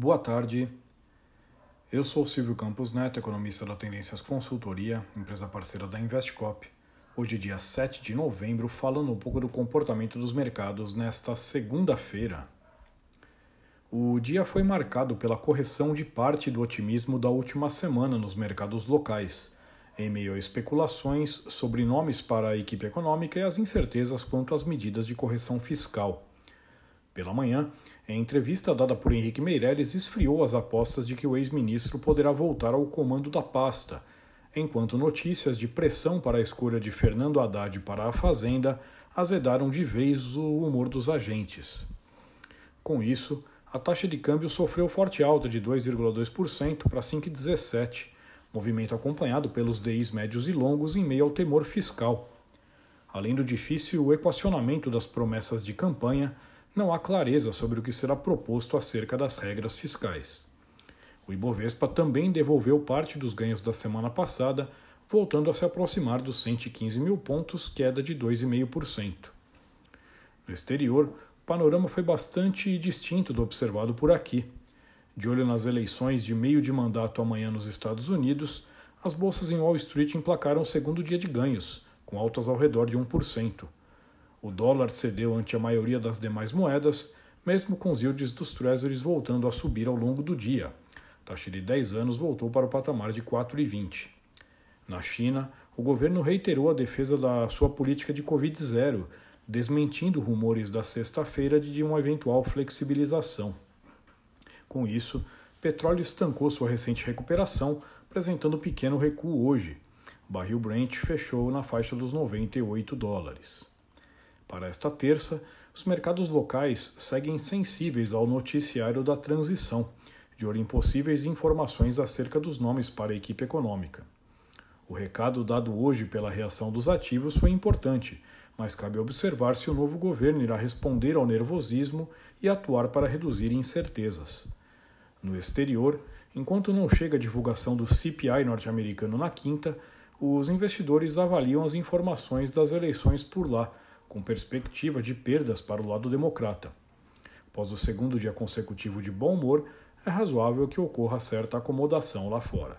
Boa tarde. Eu sou Silvio Campos Neto, economista da Tendências Consultoria, empresa parceira da Investcop. Hoje, dia 7 de novembro, falando um pouco do comportamento dos mercados nesta segunda-feira. O dia foi marcado pela correção de parte do otimismo da última semana nos mercados locais, em meio a especulações sobre nomes para a equipe econômica e as incertezas quanto às medidas de correção fiscal. Pela manhã, a entrevista dada por Henrique Meirelles esfriou as apostas de que o ex-ministro poderá voltar ao comando da pasta, enquanto notícias de pressão para a escolha de Fernando Haddad para a Fazenda azedaram de vez o humor dos agentes. Com isso, a taxa de câmbio sofreu forte alta de 2,2% para 5,17%, movimento acompanhado pelos DIs médios e longos em meio ao temor fiscal. Além do difícil equacionamento das promessas de campanha, não há clareza sobre o que será proposto acerca das regras fiscais. O Ibovespa também devolveu parte dos ganhos da semana passada, voltando a se aproximar dos 115 mil pontos, queda de 2,5%. No exterior, o panorama foi bastante distinto do observado por aqui. De olho nas eleições de meio de mandato amanhã nos Estados Unidos, as bolsas em Wall Street emplacaram o segundo dia de ganhos, com altas ao redor de 1%. O dólar cedeu ante a maioria das demais moedas, mesmo com os yields dos treasuries voltando a subir ao longo do dia. A taxa de 10 anos voltou para o patamar de 4,20. Na China, o governo reiterou a defesa da sua política de Covid-0, desmentindo rumores da sexta-feira de uma eventual flexibilização. Com isso, petróleo estancou sua recente recuperação, apresentando pequeno recuo hoje. O barril Brent fechou na faixa dos 98 dólares. Para esta terça, os mercados locais seguem sensíveis ao noticiário da transição, de olho em possíveis informações acerca dos nomes para a equipe econômica. O recado dado hoje pela reação dos ativos foi importante, mas cabe observar se o novo governo irá responder ao nervosismo e atuar para reduzir incertezas. No exterior, enquanto não chega a divulgação do CPI norte-americano na quinta, os investidores avaliam as informações das eleições por lá com perspectiva de perdas para o lado democrata. Após o segundo dia consecutivo de bom humor, é razoável que ocorra certa acomodação lá fora.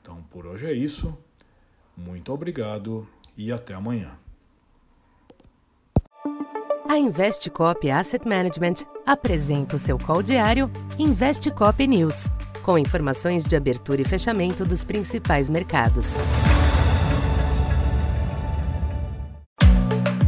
Então, por hoje é isso. Muito obrigado e até amanhã. A Investcop Asset Management apresenta o seu call diário Investcop News, com informações de abertura e fechamento dos principais mercados.